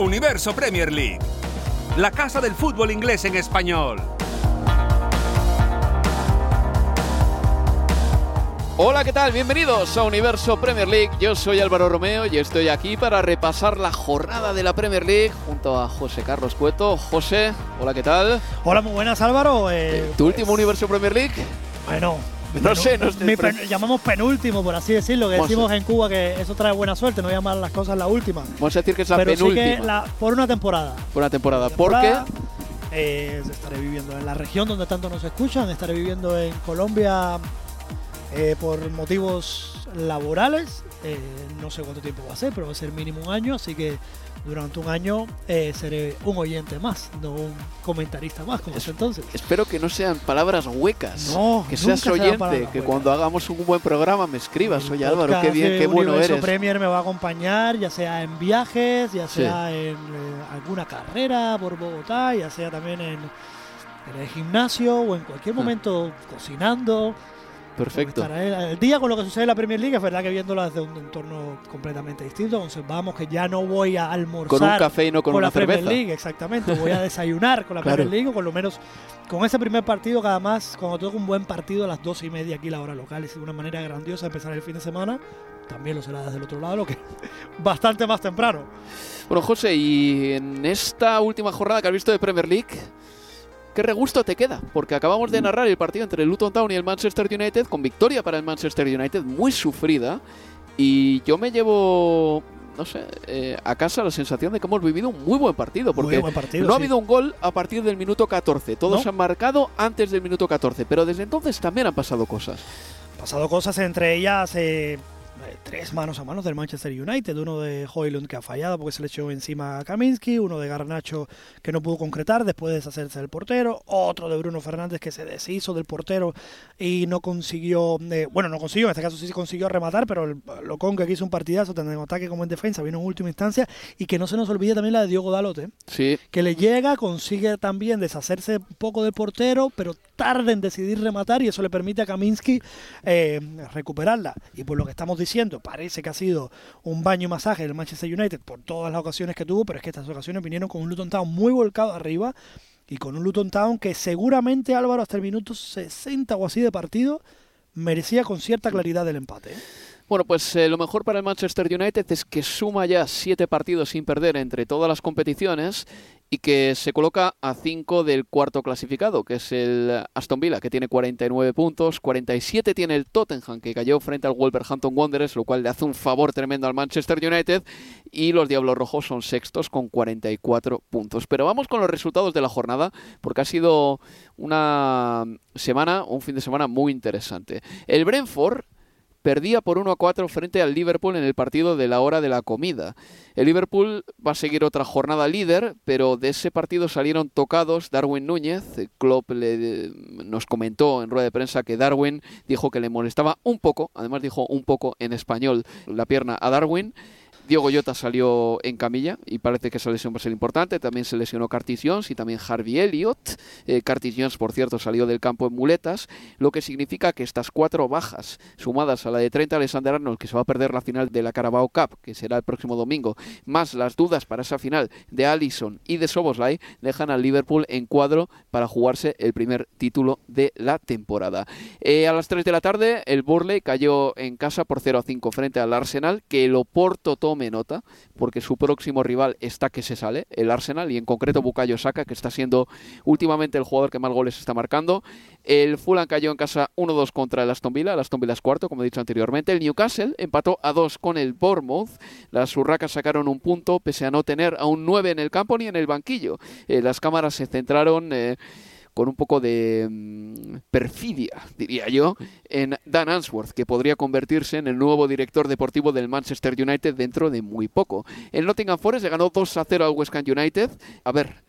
Universo Premier League. La casa del fútbol inglés en español. Hola, ¿qué tal? Bienvenidos a Universo Premier League. Yo soy Álvaro Romeo y estoy aquí para repasar la jornada de la Premier League junto a José Carlos Cueto. José, hola, ¿qué tal? Hola, muy buenas, Álvaro. Eh, ¿Tu último Universo Premier League? Bueno, No sé, no sé. pen- llamamos penúltimo, por así decirlo, que decimos en Cuba que eso trae buena suerte, no llamar las cosas la última. Vamos a decir que es la Pero sí penúltima que la- por una temporada. por una temporada. ¿Por qué? eh, estaré viviendo en la región donde tanto nos escuchan, estaré viviendo en Colombia eh, por motivos laborales. eh, no sé cuánto tiempo va a ser, pero va a ser mínimo un año, así que durante un año eh, seré un oyente más, no un comentarista más, como hasta entonces. Espero que no sean palabras huecas. No, que seas oyente, que cuando hagamos un buen programa me escribas. El Oye Álvaro, qué bien, qué bueno eres. Premier me va a acompañar, ya sea en viajes, ya Sí. sea en eh, alguna carrera por Bogotá, ya sea también en, en el gimnasio o en cualquier Ah. momento cocinando. Perfecto. El día con lo que sucede en la Premier League, es verdad que viéndola desde un entorno completamente distinto. Observamos que ya no voy a almorzar Con un café y no con, con una la Premier. League, exactamente. Voy a desayunar con la Claro. Premier League, o con lo menos con ese primer partido, cada más, cuando tengo un buen partido a las dos y media aquí la hora local, es una manera grandiosa de empezar el fin de semana. También lo será desde el otro lado, lo que bastante más temprano. Bueno, José, y en esta última jornada que has visto de Premier League, ¿qué regusto te queda? Porque acabamos de narrar el partido entre el Luton Town y el Manchester United, con victoria para el Manchester United, muy sufrida. Y yo me llevo, no sé, eh, a casa la sensación de que hemos vivido un muy buen partido. Porque Muy buen partido. no ha sí. habido un gol a partir del minuto 14. Todos No. han marcado antes del minuto 14. Pero desde entonces también han pasado cosas. pasado cosas, entre ellas eh, tres manos a manos del Manchester United. Uno de Hoylund que ha fallado porque se le echó encima a Kaminsky. Uno de Garnacho que no pudo concretar después de deshacerse del portero. Otro de Bruno Fernández que se deshizo del portero y no consiguió. eh, bueno, no consiguió, en este caso sí consiguió rematar, pero el Locón que hizo un partidazo, tanto en ataque como en defensa, vino en última instancia. Y que no se nos olvide también la de Diogo Dalote Sí, que le llega, consigue también deshacerse un poco del portero, pero tarda en decidir rematar y eso le permite a Kaminsky eh, recuperarla. Y por lo que estamos diciendo, parece que ha sido un baño masaje del Manchester United por todas las ocasiones que tuvo, pero es que estas ocasiones vinieron con un Luton Town muy volcado arriba y con un Luton Town que seguramente Álvaro hasta el minuto 60 o así de partido merecía con cierta claridad el empate. ¿eh? Bueno, pues eh, lo mejor para el Manchester United es que suma ya siete partidos sin perder entre todas las competiciones y que se coloca a cinco del cuarto clasificado, que es el Aston Villa, que tiene 49 puntos, 47 tiene el Tottenham, que cayó frente al Wolverhampton Wanderers, lo cual le hace un favor tremendo al Manchester United, y los Diablos Rojos son sextos con 44 puntos. Pero vamos con los resultados de la jornada, porque ha sido una semana, un fin de semana muy interesante. El Brentford perdía por 1 a 4 frente al Liverpool en el partido de la hora de la comida. El Liverpool va a seguir otra jornada líder, pero de ese partido salieron tocados Darwin Núñez. Klopp le, nos comentó en rueda de prensa que Darwin dijo que le molestaba un poco, además dijo un poco en español la pierna a Darwin. Diego Goyota salió en camilla y parece que esa lesión va a ser importante. También se lesionó Curtis Jones y también Harvey Elliott. Eh, Curtis Jones, por cierto, salió del campo en muletas, lo que significa que estas cuatro bajas, sumadas a la de 30 Alexander Arnold, que se va a perder la final de la Carabao Cup, que será el próximo domingo, más las dudas para esa final de Allison y de Soboslai, dejan al Liverpool en cuadro para jugarse el primer título de la temporada. Eh, a las 3 de la tarde, el Burley cayó en casa por 0 a 5 frente al Arsenal, que el Oporto nota, porque su próximo rival está que se sale, el Arsenal, y en concreto Bukayo Saka, que está siendo últimamente el jugador que más goles está marcando. El Fulham cayó en casa 1-2 contra el Aston Villa, el Aston Villa es cuarto, como he dicho anteriormente. El Newcastle empató a 2 con el Bournemouth. Las Urracas sacaron un punto, pese a no tener a un 9 en el campo ni en el banquillo. Eh, las cámaras se centraron... Eh, con un poco de mm, perfidia, diría yo, en Dan Answorth, que podría convertirse en el nuevo director deportivo del Manchester United dentro de muy poco. El Nottingham Forest ganó 2 a 0 al West Ham United. A ver,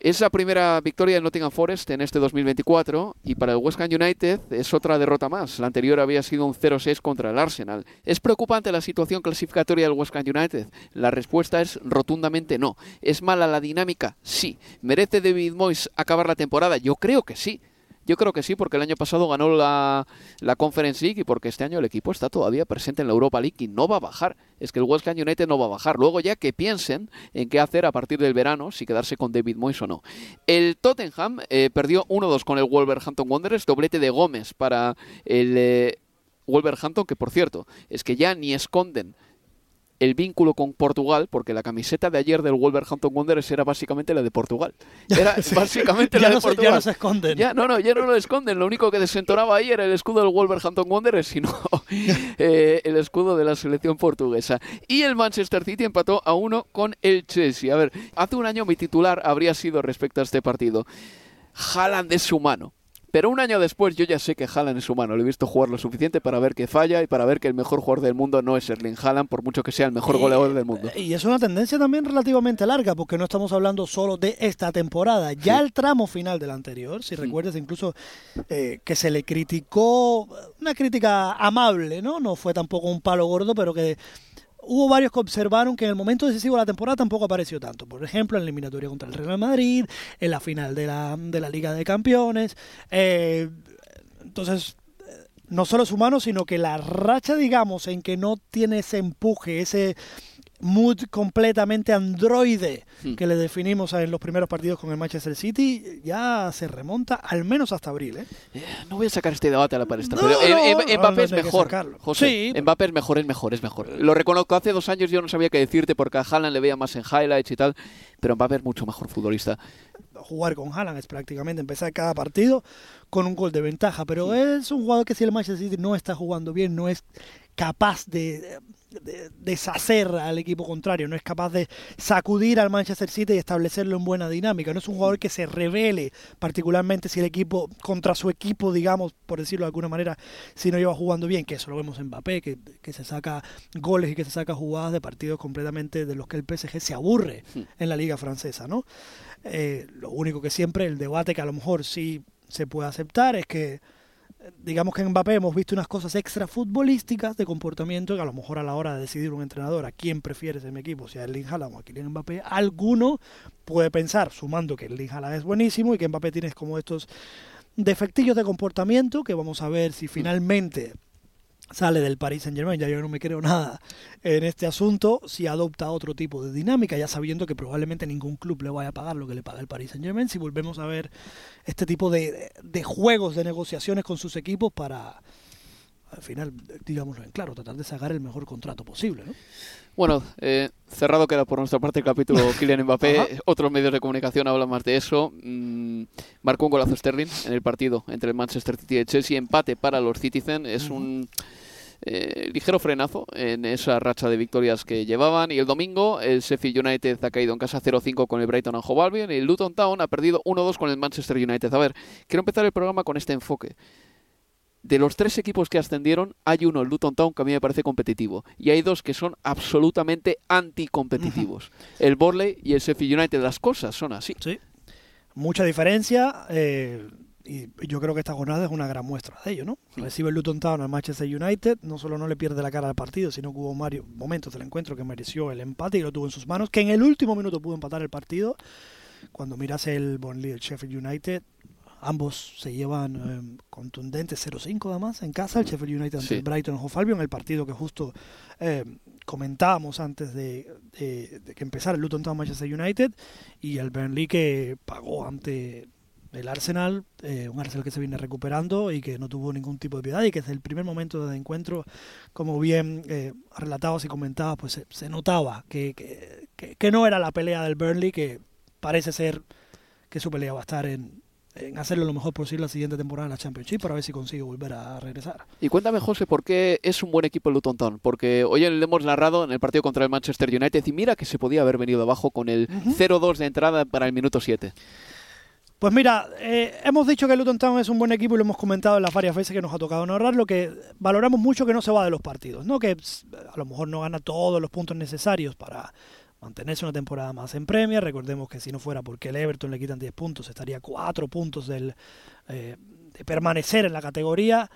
esa primera victoria del Nottingham Forest en este 2024 y para el West Ham United es otra derrota más. La anterior había sido un 0-6 contra el Arsenal. ¿Es preocupante la situación clasificatoria del West Ham United? La respuesta es rotundamente no. ¿Es mala la dinámica? Sí. ¿Merece David Moyes acabar la temporada? Yo creo que sí. Yo creo que sí, porque el año pasado ganó la, la, Conference League y porque este año el equipo está todavía presente en la Europa League y no va a bajar. Es que el West Ham United no va a bajar. Luego ya que piensen en qué hacer a partir del verano, si quedarse con David Moyes o no. El Tottenham eh, perdió 1-2 con el Wolverhampton Wanderers, doblete de Gómez para el eh, Wolverhampton, que por cierto, es que ya ni esconden el vínculo con Portugal, porque la camiseta de ayer del Wolverhampton Wanderers era básicamente la de Portugal. Era básicamente la de Portugal. ya no se esconden. Ya, no, no, ya no lo esconden. Lo único que desentonaba ahí era el escudo del Wolverhampton Wanderers, sino eh, el escudo de la selección portuguesa. Y el Manchester City empató a uno con el Chelsea. A ver, hace un año mi titular habría sido respecto a este partido. Haaland es humano. Pero un año después yo ya sé que Haaland es humano. Lo he visto jugar lo suficiente para ver que falla y para ver que el mejor jugador del mundo no es Erling Haaland, por mucho que sea el mejor goleador del mundo. Y es una tendencia también relativamente larga, porque no estamos hablando solo de esta temporada. Ya el tramo final del anterior, si recuerdas incluso eh, que se le criticó, una crítica amable, ¿no? No fue tampoco un palo gordo, pero que hubo varios que observaron que en el momento decisivo de la temporada tampoco apareció tanto. Por ejemplo, en la eliminatoria contra el Real Madrid, en la final de la, de la Liga de Campeones. Eh, entonces, no solo es humano, sino que la racha, digamos, en que no tiene ese empuje, ese mood completamente androide hmm. que le definimos en los primeros partidos con el Manchester City ya se remonta al menos hasta abril. ¿eh? eh no voy a sacar este debate a la palestra, pero Mbappé es mejor. José, Mbappé es mejor, es mejor, es mejor. Lo reconozco, hace dos años yo no sabía qué decirte porque a Haaland le veía más en highlights y tal, pero Mbappé es mucho mejor futbolista. Jugar con Haaland es prácticamente empezar cada partido con un gol de ventaja, pero es un jugador que si el Manchester City no está jugando bien, no es capaz de deshacer al equipo contrario, no es capaz de sacudir al Manchester City y establecerlo en buena dinámica. No es un jugador que se revele, particularmente si el equipo, contra su equipo, digamos, por decirlo de alguna manera, si no lleva jugando bien, que eso lo vemos en Mbappé, que, que se saca goles y que se saca jugadas de partidos completamente de los que el PSG se aburre hmm. en la liga francesa, ¿no? Eh, lo único que siempre, el debate que a lo mejor sí se puede aceptar es que digamos que en Mbappé hemos visto unas cosas extra futbolísticas de comportamiento que a lo mejor a la hora de decidir un entrenador a quién prefiere en mi equipo, si a Erling Haaland o a Kylian Mbappé, alguno puede pensar, sumando que Erling Haaland es buenísimo y que Mbappé tiene como estos defectillos de comportamiento que vamos a ver si finalmente sale del Paris Saint Germain, ya yo no me creo nada en este asunto, si adopta otro tipo de dinámica, ya sabiendo que probablemente ningún club le vaya a pagar lo que le paga el Paris Saint Germain, si volvemos a ver este tipo de, de juegos, de negociaciones con sus equipos para, al final, digámoslo en claro, tratar de sacar el mejor contrato posible. ¿no? Bueno, eh, cerrado queda por nuestra parte el capítulo Kylian Mbappé. Otros medios de comunicación hablan más de eso. Mm, marcó un golazo Sterling en el partido entre el Manchester City y el Chelsea. Empate para los Citizen. Es un eh, ligero frenazo en esa racha de victorias que llevaban. Y el domingo el Sheffield United ha caído en casa 0-5 con el Brighton and Hove Albion. Y el Luton Town ha perdido 1-2 con el Manchester United. A ver, quiero empezar el programa con este enfoque de los tres equipos que ascendieron, hay uno, el Luton Town, que a mí me parece competitivo. Y hay dos que son absolutamente anticompetitivos. El Borley y el Sheffield United. Las cosas son así. Sí. Mucha diferencia. Eh, y yo creo que esta jornada es una gran muestra de ello, ¿no? Recibe el Luton Town al Manchester United, no solo no le pierde la cara al partido, sino que hubo varios momentos del encuentro que mereció el empate y lo tuvo en sus manos, que en el último minuto pudo empatar el partido. Cuando miras el Burnley, el Sheffield United, ambos se llevan eh, contundentes 0-5 además en casa, el Sheffield United ante el Brighton Hove Albion, el partido que justo eh, comentábamos antes de, de, que empezara el Luton Town Manchester United y el Burnley que pagó ante el Arsenal, eh, un Arsenal que se viene recuperando y que no tuvo ningún tipo de piedad y que desde el primer momento de encuentro, como bien eh, relatabas y comentabas, pues se, notaba que, que, no era la pelea del Burnley, que parece ser que su pelea va a estar en, en hacerlo lo mejor posible la siguiente temporada en la Championship para ver si consigue volver a regresar. Y cuéntame, José, ¿por qué es un buen equipo el Luton Town? Porque hoy le hemos narrado en el partido contra el Manchester United y mira que se podía haber venido abajo con el 0-2 de entrada para el minuto 7. Pues mira, eh, hemos dicho que el Luton Town es un buen equipo y lo hemos comentado en las varias veces que nos ha tocado narrar, lo que valoramos mucho que no se va de los partidos, ¿no? que a lo mejor no gana todos los puntos necesarios para mantenerse una temporada más en Premier. Recordemos que si no fuera porque el Everton le quitan 10 puntos, estaría 4 puntos del, eh, de permanecer en la categoría.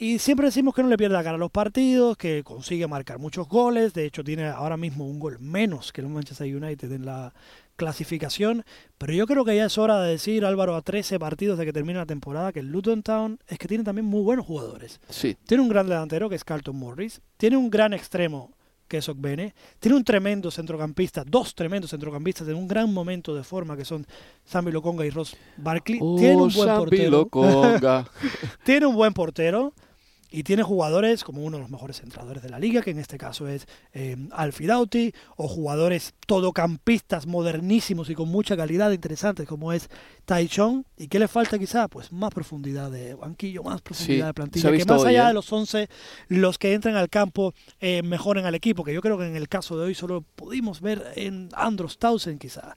Y siempre decimos que no le pierde la cara a los partidos, que consigue marcar muchos goles. De hecho, tiene ahora mismo un gol menos que el Manchester United en la clasificación, pero yo creo que ya es hora de decir, Álvaro, a 13 partidos de que termine la temporada, que el Luton Town es que tiene también muy buenos jugadores. Sí. Tiene un gran delantero que es Carlton Morris, tiene un gran extremo que es Ogbene, tiene un tremendo centrocampista, dos tremendos centrocampistas en un gran momento de forma que son Sammy Lokonga y Ross Barkley. Oh, tiene un buen portero. tiene un buen portero. Y tiene jugadores como uno de los mejores entrenadores de la liga, que en este caso es eh, Alfidauti, o jugadores todocampistas modernísimos y con mucha calidad interesantes como es Taichon. ¿Y qué le falta quizá? Pues más profundidad de banquillo, más profundidad de plantilla. Que más allá ¿eh? de los 11, los que entran al campo eh, mejoren al equipo, que yo creo que en el caso de hoy solo pudimos ver en Andros Tausen quizá.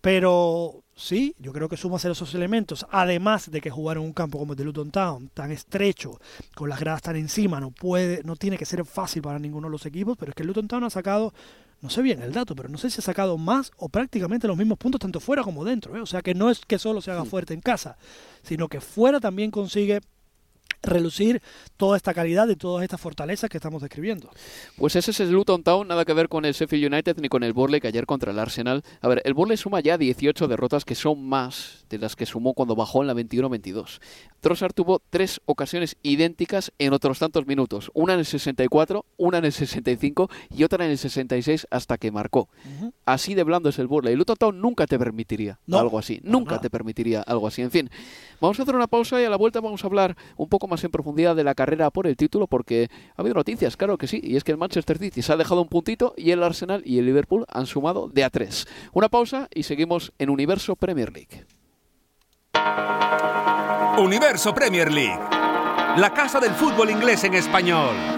Pero sí, yo creo que suma esos elementos, además de que jugar en un campo como el de Luton Town, tan estrecho, con las gradas tan encima, no puede, no tiene que ser fácil para ninguno de los equipos, pero es que el Luton Town ha sacado, no sé bien el dato, pero no sé si ha sacado más o prácticamente los mismos puntos tanto fuera como dentro. ¿eh? O sea que no es que solo se haga fuerte en casa, sino que fuera también consigue relucir toda esta calidad y todas estas fortalezas que estamos describiendo. Pues ese es el Luton Town, nada que ver con el Sheffield United ni con el Burley que ayer contra el Arsenal. A ver, el Burley suma ya 18 derrotas que son más de las que sumó cuando bajó en la 21-22. Trossard tuvo tres ocasiones idénticas en otros tantos minutos, una en el 64, una en el 65 y otra en el 66 hasta que marcó. Así de blando es el Burley. El Luton Town nunca te permitiría algo así, nunca te permitiría algo así. En fin, vamos a hacer una pausa y a la vuelta vamos a hablar un poco más en profundidad de la carrera por el título porque ha habido noticias, claro que sí, y es que el Manchester City se ha dejado un puntito y el Arsenal y el Liverpool han sumado de a tres. Una pausa y seguimos en Universo Premier League. Universo Premier League, la casa del fútbol inglés en español.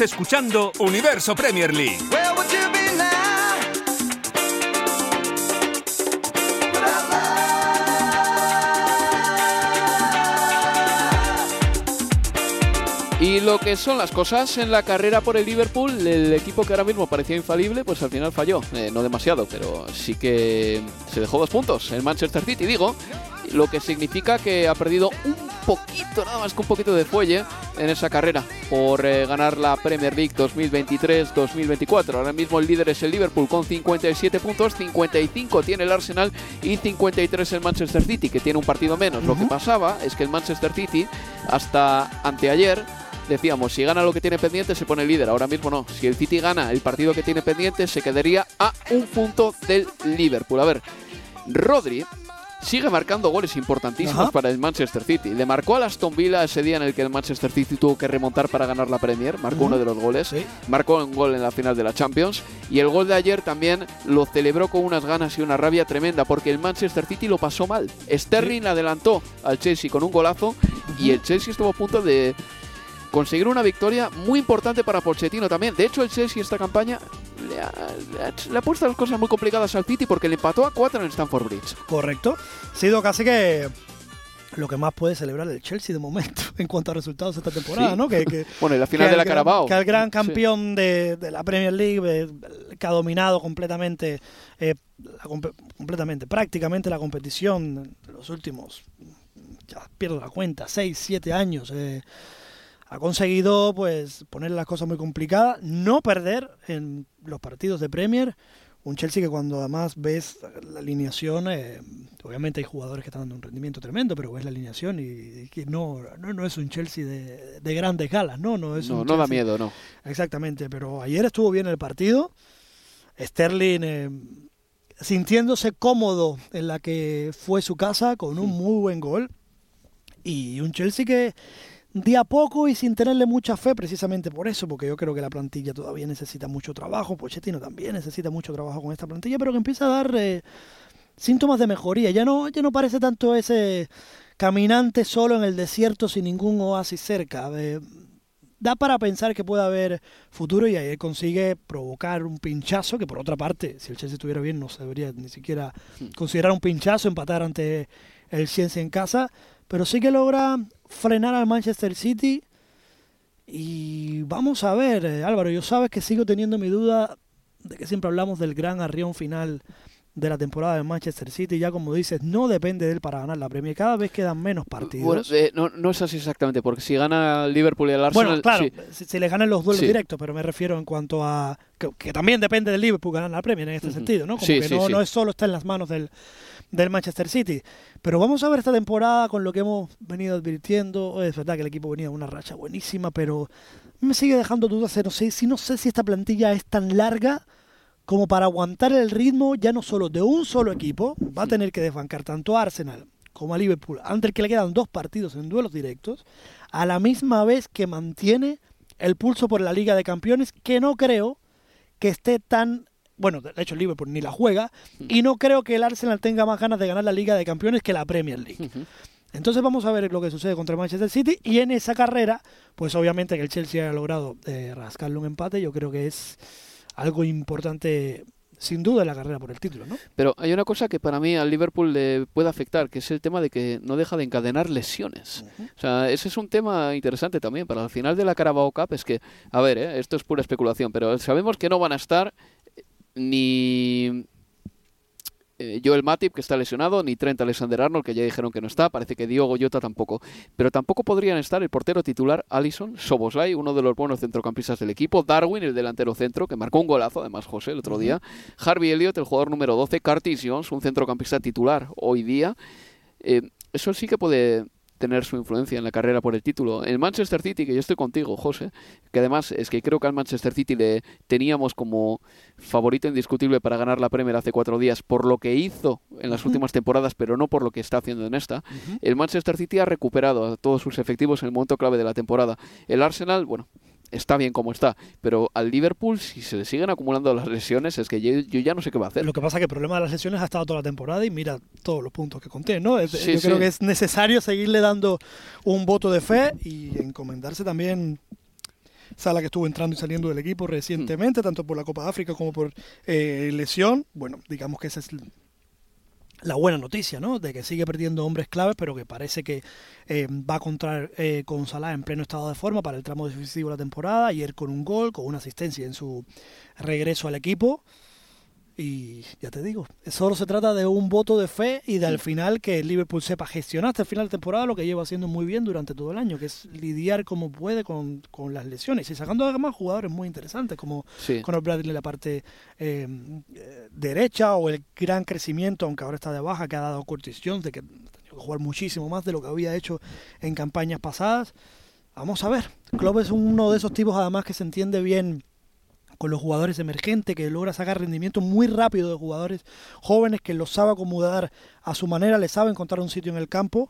Escuchando Universo Premier League. Y lo que son las cosas en la carrera por el Liverpool, el equipo que ahora mismo parecía infalible, pues al final falló. Eh, no demasiado, pero sí que se dejó dos puntos. El Manchester City, digo, lo que significa que ha perdido un poquito, nada más que un poquito de fuelle en esa carrera por eh, ganar la Premier League 2023-2024. Ahora mismo el líder es el Liverpool con 57 puntos, 55 tiene el Arsenal y 53 el Manchester City, que tiene un partido menos. Lo que pasaba es que el Manchester City, hasta anteayer, decíamos, si gana lo que tiene pendiente se pone líder. Ahora mismo no. Si el City gana el partido que tiene pendiente se quedaría a un punto del Liverpool. A ver, Rodri sigue marcando goles importantísimos Ajá. para el Manchester City. Le marcó al Aston Villa ese día en el que el Manchester City tuvo que remontar para ganar la Premier. Marcó uno de los goles. Sí. Marcó un gol en la final de la Champions. Y el gol de ayer también lo celebró con unas ganas y una rabia tremenda porque el Manchester City lo pasó mal. Sterling adelantó al Chelsea con un golazo y el Chelsea estuvo a punto de conseguir una victoria muy importante para Pochettino también. De hecho, el Chelsea esta campaña le ha, puesto las cosas muy complicadas al City porque le empató a 4 en Stamford Bridge. Correcto. Ha sido casi que lo que más puede celebrar el Chelsea de momento en cuanto a resultados esta temporada, Sí. ¿no? Que, que- Bueno, y la final de la gran- Carabao. Que al gran Sí. campeón de, de la Premier League, eh, que ha dominado completamente, eh, la completamente, prácticamente la competición de los últimos, ya pierdo la cuenta, 6, 7 años. eh, ha conseguido pues poner las cosas muy complicadas, no perder en los partidos de Premier. Un Chelsea que cuando además ves la alineación, eh, obviamente hay jugadores que están dando un rendimiento tremendo, pero ves la alineación y, que no, no, no es un Chelsea de, de grandes galas, no, no es No, un no da miedo, no. Exactamente, pero ayer estuvo bien el partido. Sterling eh, sintiéndose cómodo en la que fue su casa con un muy buen gol. Y un Chelsea que de a poco y sin tenerle mucha fe, precisamente por eso, porque yo creo que la plantilla todavía necesita mucho trabajo. Pochettino también necesita mucho trabajo con esta plantilla, pero que empieza a dar eh, síntomas de mejoría. Ya no, ya no parece tanto ese caminante solo en el desierto sin ningún oasis cerca. Eh, da para pensar que puede haber futuro y ahí consigue provocar un pinchazo que por otra parte, si el Chelsea estuviera bien no se debería ni siquiera considerar un pinchazo, empatar ante el Chelsea en casa, pero sí que logra frenar al Manchester City. Y vamos a ver, eh, Álvaro, yo sabes que sigo teniendo mi duda de que siempre hablamos del gran arrión final de la temporada del Manchester City, ya como dices, no depende de él para ganar la Premier, cada vez quedan menos partidos. Bueno, eh, no, no es así exactamente, porque si gana el Liverpool y el Arsenal... Bueno, claro, sí. si, si le ganan los duelos Sí. directos, pero me refiero en cuanto a. Que, que también depende del Liverpool ganar la Premier en este sentido, ¿no? Como Sí, que no, no es solo está en las manos del, del Manchester City. Pero vamos a ver esta temporada con lo que hemos venido advirtiendo. Es verdad que el equipo venía de una racha buenísima, pero me sigue dejando dudas. de No sé, si no sé si esta plantilla es tan larga como para aguantar el ritmo ya no solo de un solo equipo, va a tener que desbancar tanto a Arsenal como a Liverpool, antes que le quedan dos partidos en duelos directos, a la misma vez que mantiene el pulso por la Liga de Campeones, que no creo que esté tan... Bueno, de hecho el Liverpool ni la juega, y no creo que el Arsenal tenga más ganas de ganar la Liga de Campeones que la Premier League. Entonces vamos a ver lo que sucede contra el Manchester City y en esa carrera, pues obviamente que el Chelsea haya logrado eh, rascarle un empate, yo creo que es algo importante sin duda en la carrera por el título, ¿no? Pero hay una cosa que para mí al Liverpool le puede afectar, que es el tema de que no deja de encadenar lesiones. O sea, ese es un tema interesante también para el final de la Carabao Cup. Es que, a ver, ¿eh? esto es pura especulación, pero sabemos que no van a estar ni eh, Joel Matip, que está lesionado, ni Trent Alexander-Arnold, que ya dijeron que no está, parece que Diogo Jota tampoco. Pero tampoco podrían estar el portero titular Allison, Soboslai, uno de los buenos centrocampistas del equipo, Darwin, el delantero centro, que marcó un golazo, además José, el otro día, Harvey Elliott, el jugador número 12, Curtis Jones, un centrocampista titular hoy día. Eh, eso sí que puede tener su influencia en la carrera por el título. El Manchester City, que yo estoy contigo, José, que además es que creo que al Manchester City le teníamos como favorito indiscutible para ganar la Premier hace cuatro días por lo que hizo en las últimas temporadas, pero no por lo que está haciendo en esta. El Manchester City ha recuperado a todos sus efectivos en el momento clave de la temporada. El Arsenal, bueno, está bien como está, pero al Liverpool, si se le siguen acumulando las lesiones, es que yo, yo ya no sé qué va a hacer. Lo que pasa es que el problema de las lesiones ha estado toda la temporada y mira todos los puntos que conté, ¿no? Es- Sí, yo creo que es necesario seguirle dando un voto de fe y encomendarse también Sala que estuvo entrando y saliendo del equipo recientemente, tanto por la Copa de África como por eh, lesión. Bueno, digamos que esa es la buena noticia, ¿no? De que sigue perdiendo hombres claves, pero que parece que eh, va a contar eh, con Salah en pleno estado de forma para el tramo decisivo de la temporada. Ayer con un gol, con una asistencia en su regreso al equipo. Y ya te digo, solo se trata de un voto de fe y de al final que el Liverpool sepa gestionar hasta el final de temporada lo que lleva haciendo muy bien durante todo el año, que es lidiar como puede con, con las lesiones y sacando además jugadores muy interesantes como Sí. Conor Bradley en la parte eh, eh, derecha o el gran crecimiento, aunque ahora está de baja, que ha dado Curtis Jones, de que ha tenido que jugar muchísimo más de lo que había hecho en campañas pasadas. Vamos a ver. Klopp es uno de esos tipos además que se entiende bien con los jugadores emergentes, que logra sacar rendimiento muy rápido de jugadores jóvenes que los sabe acomodar a su manera, le sabe encontrar un sitio en el campo.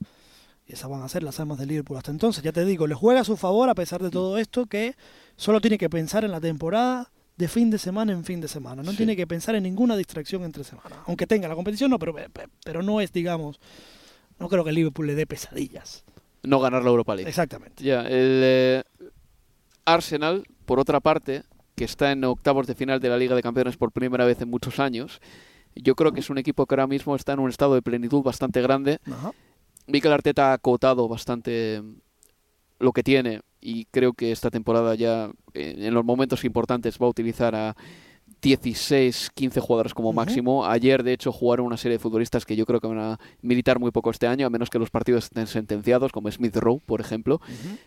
Y esas van a ser las armas del Liverpool hasta entonces. Ya te digo, le juega a su favor a pesar de todo esto, que solo tiene que pensar en la temporada de fin de semana en fin de semana. No Sí. tiene que pensar en ninguna distracción entre semana. Aunque tenga la competición, no, pero, pero no es, digamos, no creo que el Liverpool le dé pesadillas. No ganar la Europa League. Exactamente. Ya, el eh, Arsenal, por otra parte, que está en octavos de final de la Liga de Campeones por primera vez en muchos años, yo creo que es un equipo que ahora mismo está en un estado de plenitud bastante grande. Ajá. Mikel Arteta ha acotado bastante lo que tiene y creo que esta temporada ya eh, en los momentos importantes va a utilizar a 16, 15 jugadores como máximo. Ayer, de hecho, jugaron una serie de futbolistas que yo creo que van a militar muy poco este año, a menos que los partidos estén sentenciados, como Smith Rowe, por ejemplo.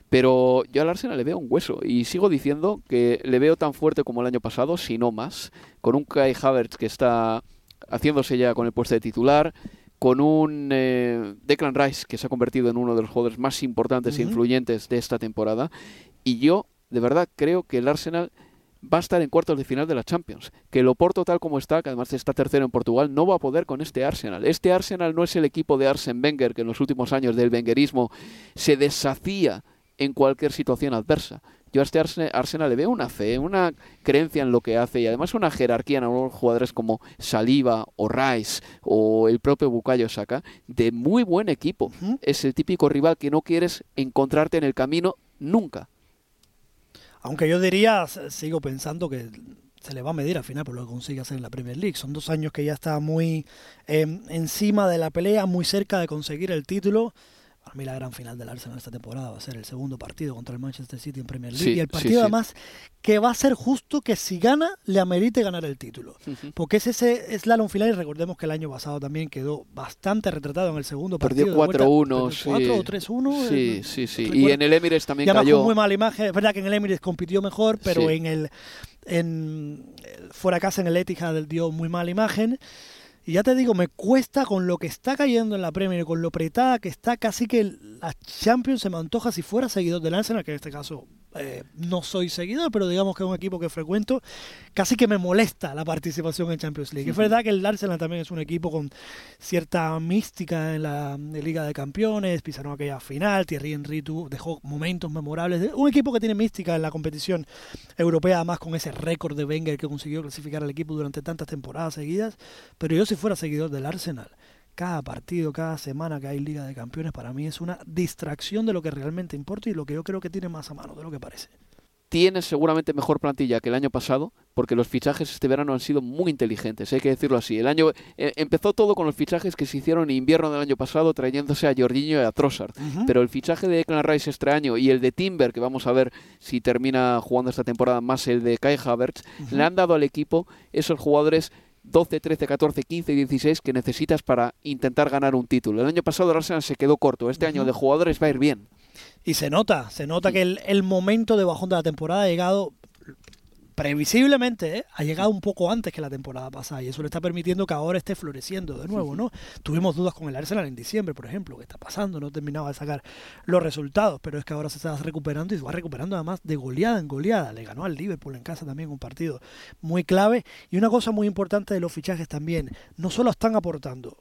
Pero yo al Arsenal le veo un hueso y sigo diciendo que le veo tan fuerte como el año pasado, si no más, con un Kai Havertz que está haciéndose ya con el puesto de titular, con un eh, Declan Rice que se ha convertido en uno de los jugadores más importantes e influyentes de esta temporada. Y yo, de verdad, creo que el Arsenal va a estar en cuartos de final de la Champions. Que el Oporto tal como está, que además está tercero en Portugal, no va a poder con este Arsenal. Este Arsenal no es el equipo de Arsen Wenger que en los últimos años del Wengerismo se deshacía en cualquier situación adversa. Yo a este Arse- Arsenal le veo una fe, una creencia en lo que hace y además una jerarquía en algunos jugadores como Saliba o Rice o el propio Bukayo Saka de muy buen equipo. Es el típico rival que no quieres encontrarte en el camino nunca. Aunque yo diría, sigo pensando que se le va a medir al final por lo que consigue hacer en la Premier League. Son dos años que ya está muy eh, encima de la pelea, muy cerca de conseguir el título. Para mí la gran final del Arsenal esta temporada va a ser el segundo partido contra el Manchester City en Premier League. Sí, y el sí, partido sí. además que va a ser justo que si gana, le amerite ganar el título. Porque es ese slalom final y recordemos que el año pasado también quedó bastante retratado en el segundo Perdió partido. de vuelta. 4-1, Perdió sí. 4 o 3-1. Sí, eh, sí, sí. Y en el Emirates también y cayó. muy mala imagen. Es verdad que en el Emirates compitió mejor, pero Sí. en el en fuera casa en el Etihad dio muy mala imagen. Y ya te digo, me cuesta con lo que está cayendo en la Premier, con lo apretada que está, casi que la Champions se me antoja si fuera seguidor del Arsenal, que en este caso eh, no soy seguidor, pero digamos que es un equipo que frecuento, casi que me molesta la participación en Champions League. Es verdad que el Arsenal también es un equipo con cierta mística en la en Liga de Campeones, pisaron aquella final, Thierry Henry dejó momentos memorables. Un equipo que tiene mística en la competición europea, además con ese récord de Wenger que consiguió clasificar al equipo durante tantas temporadas seguidas. Pero yo si fuera seguidor del Arsenal, cada partido, cada semana que hay Liga de Campeones, para mí es una distracción de lo que realmente importa y lo que yo creo que tiene más a mano de lo que parece. Tiene seguramente mejor plantilla que el año pasado, porque los fichajes este verano han sido muy inteligentes, hay que decirlo así. El año eh, empezó todo con los fichajes que se hicieron en invierno del año pasado, trayéndose a Jorginho y a Trossard. Pero el fichaje de Declan Rice este año y el de Timber, que vamos a ver si termina jugando esta temporada, más el de Kai Havertz, le han dado al equipo esos jugadores 12, 13, 14, 15 y 16 que necesitas para intentar ganar un título. El año pasado el Arsenal se quedó corto, este año de jugadores va a ir bien. Y se nota, se nota que el, el momento de bajón de la temporada ha llegado previsiblemente ¿eh? ha llegado un poco antes que la temporada pasada y eso le está permitiendo que ahora esté floreciendo de nuevo, ¿no? Tuvimos dudas con el Arsenal en diciembre, por ejemplo, ¿qué está pasando? No terminaba de sacar los resultados, pero es que ahora se está recuperando y se va recuperando además de goleada en goleada. Le ganó al Liverpool en casa también un partido muy clave y una cosa muy importante de los fichajes también, no solo están aportando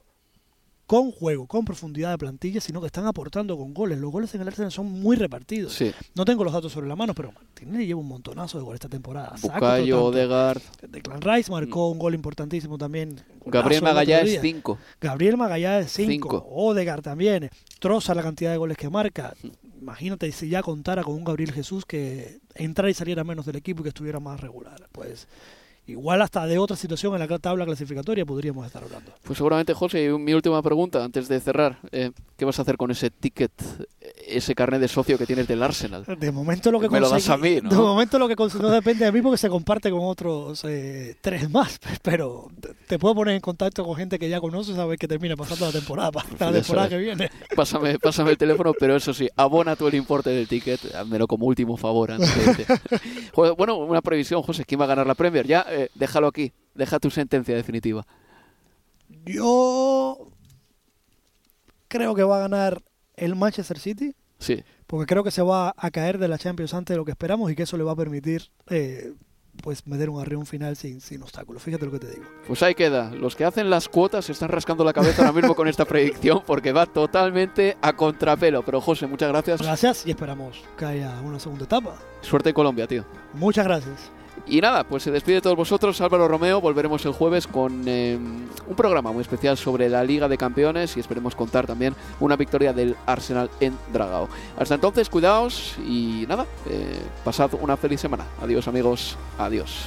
con juego, con profundidad de plantilla, sino que están aportando con goles. Los goles en el Arsenal son muy repartidos. Sí. No tengo los datos sobre la mano, pero Martinelli lleva un montonazo de goles esta temporada. Bucayo. Odegaard, Declan Rice marcó un gol importantísimo también. Gabriel Magallanes otro día. 5. Gabriel Magallanes 5. Cinco. Odegaard también. Troza la cantidad de goles que marca. Imagínate si ya contara con un Gabriel Jesús que entrara y saliera menos del equipo y que estuviera más regular. Pues igual hasta de otra situación en la tabla clasificatoria podríamos estar hablando. Pues seguramente, José, y mi última pregunta antes de cerrar. eh, ¿Qué vas a hacer con ese ticket, ese carnet de socio que tienes del Arsenal? De momento lo que Me lo das a mí, ¿no? De momento lo que no depende de mí porque se comparte con otros eh, tres más. Pero te- puedo poner en contacto con gente que ya conoces a ver qué termina pasando la temporada, la Ya temporada sabes. que viene. Pásame, pásame el teléfono, pero eso sí, abona tú el importe del ticket, házmelo como último favor. Antes de bueno, una previsión, José, ¿quién va a ganar la Premier? Ya, eh, déjalo aquí, deja tu sentencia definitiva. Yo creo que va a ganar el Manchester City. Sí, Porque creo que se va a caer de la Champions antes de lo que esperamos y que eso le va a permitir eh, pues meter un arrión final sin, sin obstáculos. Fíjate lo que te digo. pues ahí queda. Los que hacen las cuotas se están rascando la cabeza ahora mismo con esta predicción porque va totalmente a contrapelo. Pero José, muchas gracias. Gracias y esperamos que haya una segunda etapa. Suerte en Colombia, tío. Muchas gracias. Y nada, pues se despide de todos vosotros Álvaro Romeo. Volveremos el jueves con eh, un programa muy especial sobre la Liga de Campeones y esperemos contar también una victoria del Arsenal en Dragao. Hasta entonces, cuidaos y nada, eh, pasad una feliz semana. Adiós amigos, adiós.